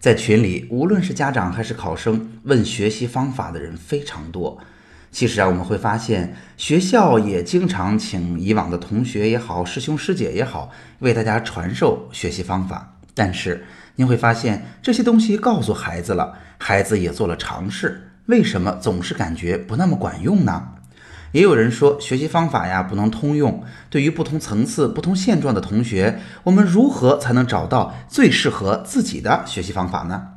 在群里，无论是家长还是考生，问学习方法的人非常多。其实啊，我们会发现，学校也经常请以往的同学也好，师兄师姐也好，为大家传授学习方法。但是，您会发现这些东西告诉孩子了，孩子也做了尝试，为什么总是感觉不那么管用呢？也有人说，学习方法呀不能通用。对于不同层次、不同现状的同学，我们如何才能找到最适合自己的学习方法呢？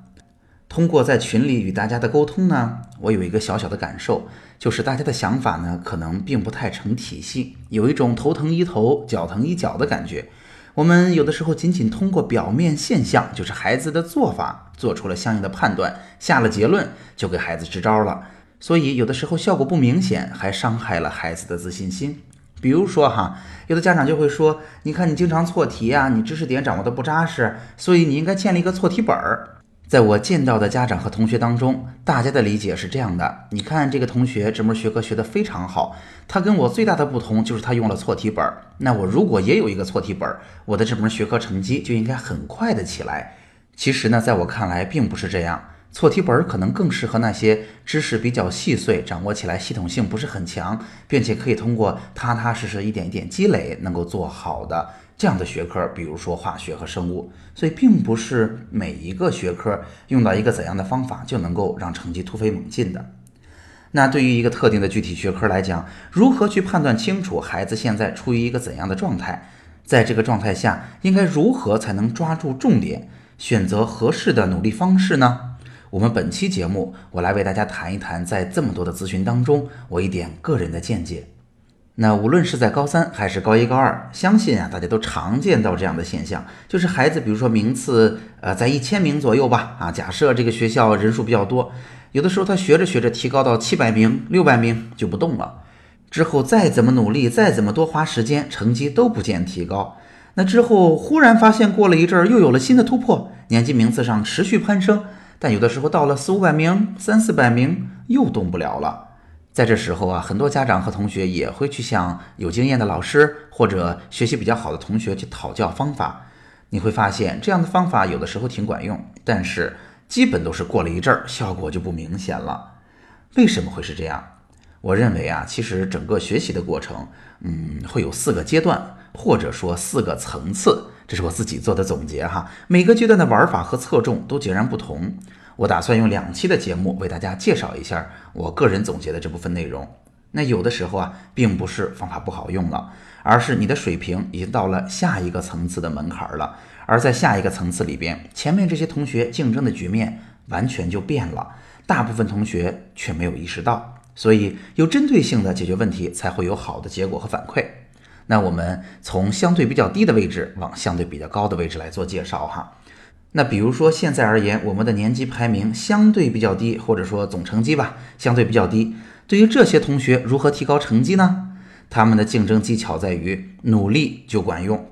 通过在群里与大家的沟通呢，我有一个小小的感受，就是大家的想法呢可能并不太成体系，有一种头疼医头、脚疼医脚的感觉。我们有的时候仅仅通过表面现象，就是孩子的做法，做出了相应的判断，下了结论，就给孩子支招了。所以有的时候效果不明显，还伤害了孩子的自信心。比如说哈，有的家长就会说：“你看你经常错题啊，你知识点掌握的不扎实，所以你应该建立一个错题本儿。”在我见到的家长和同学当中，大家的理解是这样的：你看这个同学这门学科学得非常好，他跟我最大的不同就是他用了错题本儿。那我如果也有一个错题本儿，我的这门学科成绩就应该很快的起来。其实呢，在我看来并不是这样。错题本可能更适合那些知识比较细碎、掌握起来系统性不是很强，并且可以通过踏踏实实一点一点积累能够做好的这样的学科，比如说化学和生物。所以，并不是每一个学科用到一个怎样的方法就能够让成绩突飞猛进的。那对于一个特定的具体学科来讲，如何去判断清楚孩子现在处于一个怎样的状态？在这个状态下，应该如何才能抓住重点，选择合适的努力方式呢？我们本期节目，我来为大家谈一谈，在这么多的咨询当中，我一点个人的见解。那无论是在高三还是高一高二，相信啊，大家都常见到这样的现象，就是孩子，比如说名次，呃，在一千名左右吧，啊，假设这个学校人数比较多，有的时候他学着学着提高到七百名、六百名就不动了，之后再怎么努力，再怎么多花时间，成绩都不见提高。那之后忽然发现，过了一阵儿又有了新的突破，年级名次上持续攀升。但有的时候到了四五百名、三四百名又动不了了，在这时候啊，很多家长和同学也会去向有经验的老师或者学习比较好的同学去讨教方法。你会发现这样的方法有的时候挺管用，但是基本都是过了一阵儿，效果就不明显了。为什么会是这样？我认为啊，其实整个学习的过程，嗯，会有四个阶段，或者说四个层次。这是我自己做的总结哈，每个阶段的玩法和侧重都截然不同。我打算用两期的节目为大家介绍一下我个人总结的这部分内容。那有的时候啊，并不是方法不好用了，而是你的水平已经到了下一个层次的门槛了。而在下一个层次里边，前面这些同学竞争的局面完全就变了，大部分同学却没有意识到，所以有针对性的解决问题，才会有好的结果和反馈。那我们从相对比较低的位置往相对比较高的位置来做介绍哈。那比如说现在而言，我们的年级排名相对比较低，或者说总成绩吧相对比较低。对于这些同学，如何提高成绩呢？他们的竞争技巧在于努力就管用。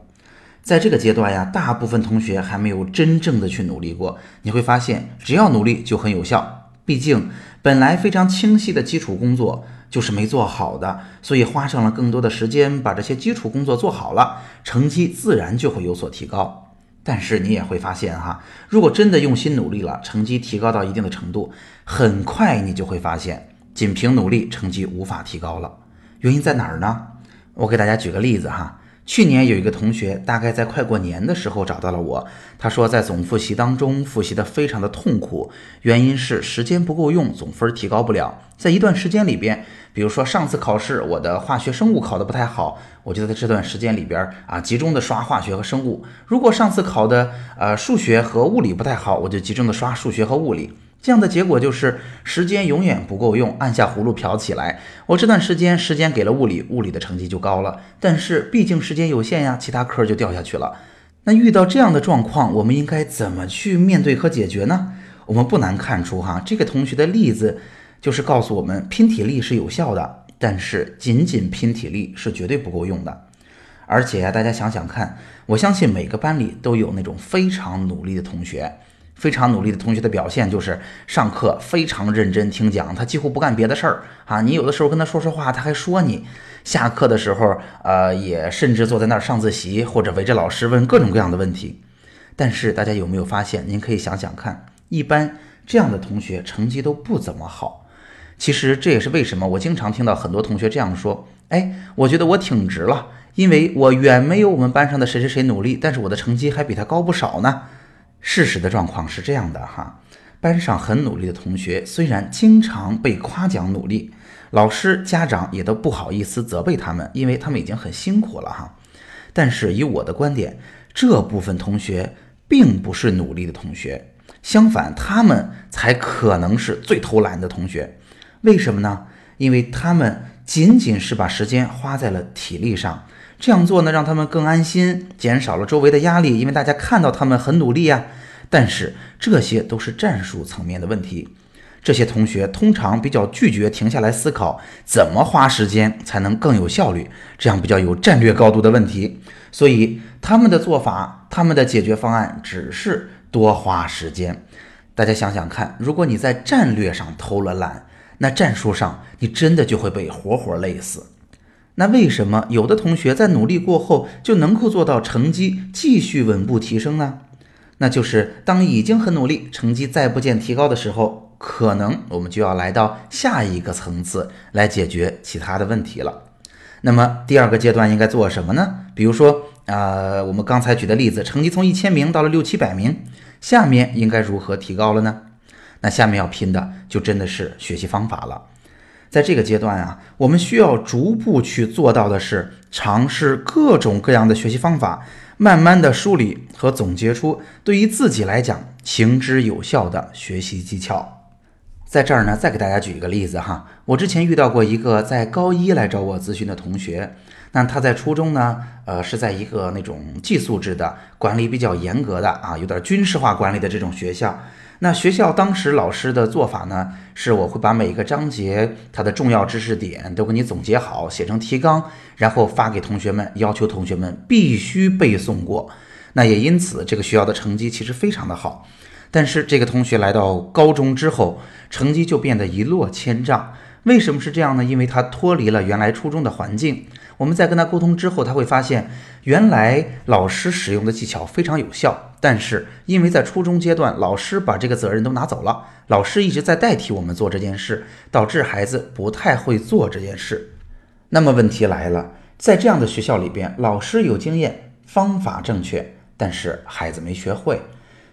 在这个阶段呀，大部分同学还没有真正的去努力过。你会发现，只要努力就很有效。毕竟本来非常清晰的基础工作。就是没做好的，所以花上了更多的时间把这些基础工作做好了，成绩自然就会有所提高。但是你也会发现哈，如果真的用心努力了，成绩提高到一定的程度，很快你就会发现，仅凭努力成绩无法提高了。原因在哪儿呢？我给大家举个例子哈。去年有一个同学，大概在快过年的时候找到了我。他说，在总复习当中复习的非常的痛苦，原因是时间不够用，总分提高不了。在一段时间里边，比如说上次考试我的化学生物考的不太好，我就在这段时间里边啊集中的刷化学和生物。如果上次考的呃数学和物理不太好，我就集中的刷数学和物理。这样的结果就是时间永远不够用，按下葫芦瓢起来。我这段时间时间给了物理，物理的成绩就高了。但是毕竟时间有限呀，其他科就掉下去了。那遇到这样的状况，我们应该怎么去面对和解决呢？我们不难看出哈，这个同学的例子就是告诉我们拼体力是有效的，但是仅仅拼体力是绝对不够用的。而且呀大家想想看，我相信每个班里都有那种非常努力的同学。非常努力的同学的表现就是上课非常认真听讲，他几乎不干别的事儿啊。你有的时候跟他说说话，他还说你。下课的时候，呃，也甚至坐在那儿上自习，或者围着老师问各种各样的问题。但是大家有没有发现？您可以想想看，一般这样的同学成绩都不怎么好。其实这也是为什么我经常听到很多同学这样说：“哎，我觉得我挺值了，因为我远没有我们班上的谁谁谁努力，但是我的成绩还比他高不少呢。”事实的状况是这样的哈，班上很努力的同学，虽然经常被夸奖努力，老师、家长也都不好意思责备他们，因为他们已经很辛苦了哈。但是以我的观点，这部分同学并不是努力的同学，相反，他们才可能是最偷懒的同学。为什么呢？因为他们仅仅是把时间花在了体力上。这样做呢，让他们更安心，减少了周围的压力，因为大家看到他们很努力呀。但是这些都是战术层面的问题，这些同学通常比较拒绝停下来思考怎么花时间才能更有效率，这样比较有战略高度的问题。所以他们的做法，他们的解决方案只是多花时间。大家想想看，如果你在战略上偷了懒，那战术上你真的就会被活活累死。那为什么有的同学在努力过后就能够做到成绩继续稳步提升呢？那就是当已经很努力，成绩再不见提高的时候，可能我们就要来到下一个层次来解决其他的问题了。那么第二个阶段应该做什么呢？比如说，呃，我们刚才举的例子，成绩从一千名到了六七百名，下面应该如何提高了呢？那下面要拼的就真的是学习方法了。在这个阶段啊，我们需要逐步去做到的是尝试各种各样的学习方法，慢慢的梳理和总结出对于自己来讲行之有效的学习技巧。在这儿呢，再给大家举一个例子哈，我之前遇到过一个在高一来找我咨询的同学，那他在初中呢，呃，是在一个那种寄宿制的、管理比较严格的啊，有点军事化管理的这种学校。那学校当时老师的做法呢，是我会把每一个章节它的重要知识点都给你总结好，写成提纲，然后发给同学们，要求同学们必须背诵过。那也因此，这个学校的成绩其实非常的好。但是这个同学来到高中之后，成绩就变得一落千丈。为什么是这样呢？因为他脱离了原来初中的环境。我们在跟他沟通之后，他会发现，原来老师使用的技巧非常有效，但是因为在初中阶段，老师把这个责任都拿走了，老师一直在代替我们做这件事，导致孩子不太会做这件事。那么问题来了，在这样的学校里边，老师有经验，方法正确，但是孩子没学会，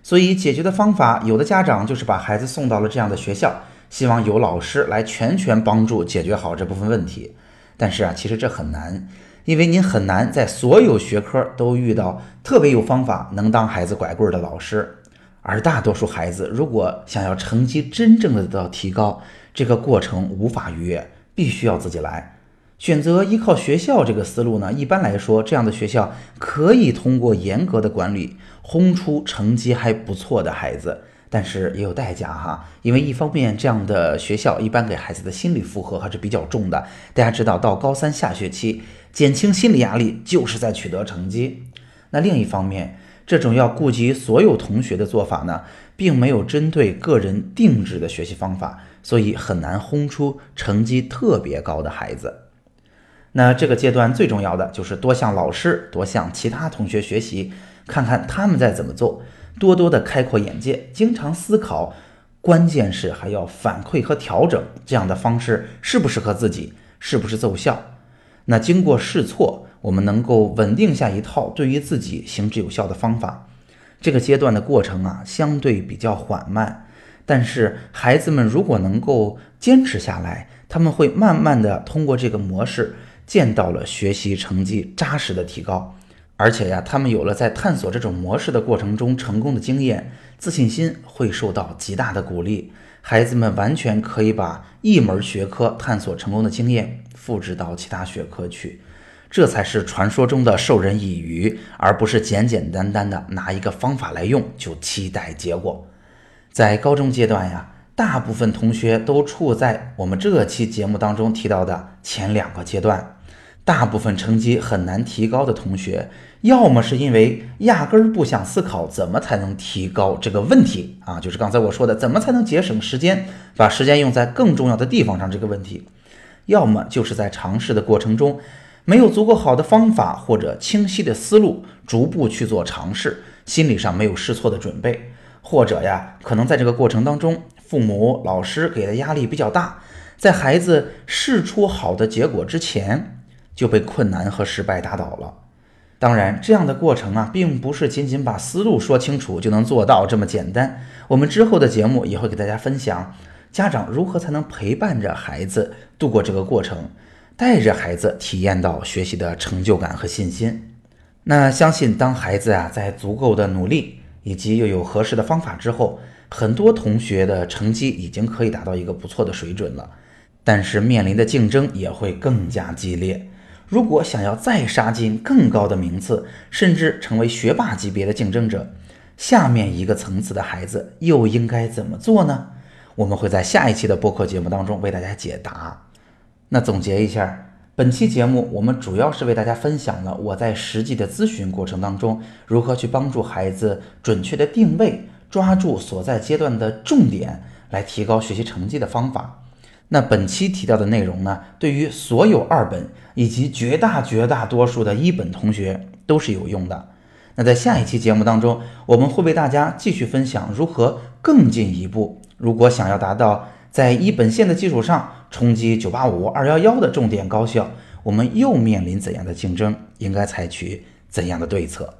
所以解决的方法，有的家长就是把孩子送到了这样的学校，希望有老师来全权帮助解决好这部分问题。但是啊，其实这很难，因为您很难在所有学科都遇到特别有方法能当孩子拐棍的老师。而大多数孩子如果想要成绩真正的得到提高，这个过程无法逾越，必须要自己来。选择依靠学校这个思路呢，一般来说，这样的学校可以通过严格的管理，轰出成绩还不错的孩子。但是也有代价哈，因为一方面这样的学校一般给孩子的心理负荷还是比较重的。大家知道，到高三下学期，减轻心理压力就是在取得成绩。那另一方面，这种要顾及所有同学的做法呢，并没有针对个人定制的学习方法，所以很难轰出成绩特别高的孩子。那这个阶段最重要的就是多向老师、多向其他同学学习，看看他们在怎么做。多多的开阔眼界，经常思考，关键是还要反馈和调整这样的方式适不适合自己，是不是奏效？那经过试错，我们能够稳定下一套对于自己行之有效的方法。这个阶段的过程啊，相对比较缓慢，但是孩子们如果能够坚持下来，他们会慢慢的通过这个模式，见到了学习成绩扎实的提高。而且呀，他们有了在探索这种模式的过程中成功的经验，自信心会受到极大的鼓励。孩子们完全可以把一门学科探索成功的经验复制到其他学科去，这才是传说中的授人以渔，而不是简简单单的拿一个方法来用就期待结果。在高中阶段呀，大部分同学都处在我们这期节目当中提到的前两个阶段。大部分成绩很难提高的同学，要么是因为压根儿不想思考怎么才能提高这个问题啊，就是刚才我说的怎么才能节省时间，把时间用在更重要的地方上这个问题；要么就是在尝试的过程中，没有足够好的方法或者清晰的思路，逐步去做尝试，心理上没有试错的准备，或者呀，可能在这个过程当中，父母、老师给的压力比较大，在孩子试出好的结果之前。就被困难和失败打倒了。当然，这样的过程啊，并不是仅仅把思路说清楚就能做到这么简单。我们之后的节目也会给大家分享，家长如何才能陪伴着孩子度过这个过程，带着孩子体验到学习的成就感和信心。那相信，当孩子啊在足够的努力以及又有合适的方法之后，很多同学的成绩已经可以达到一个不错的水准了。但是面临的竞争也会更加激烈。如果想要再杀进更高的名次，甚至成为学霸级别的竞争者，下面一个层次的孩子又应该怎么做呢？我们会在下一期的播客节目当中为大家解答。那总结一下，本期节目我们主要是为大家分享了我在实际的咨询过程当中，如何去帮助孩子准确的定位，抓住所在阶段的重点，来提高学习成绩的方法。那本期提到的内容呢，对于所有二本以及绝大绝大多数的一本同学都是有用的。那在下一期节目当中，我们会为大家继续分享如何更进一步。如果想要达到在一本线的基础上冲击九八五、二幺幺的重点高校，我们又面临怎样的竞争？应该采取怎样的对策？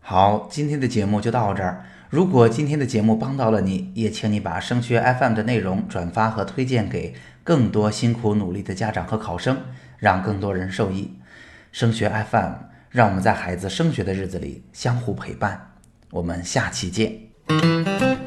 好，今天的节目就到这儿。如果今天的节目帮到了你，也请你把升学 FM 的内容转发和推荐给更多辛苦努力的家长和考生，让更多人受益。升学 FM，让我们在孩子升学的日子里相互陪伴。我们下期见。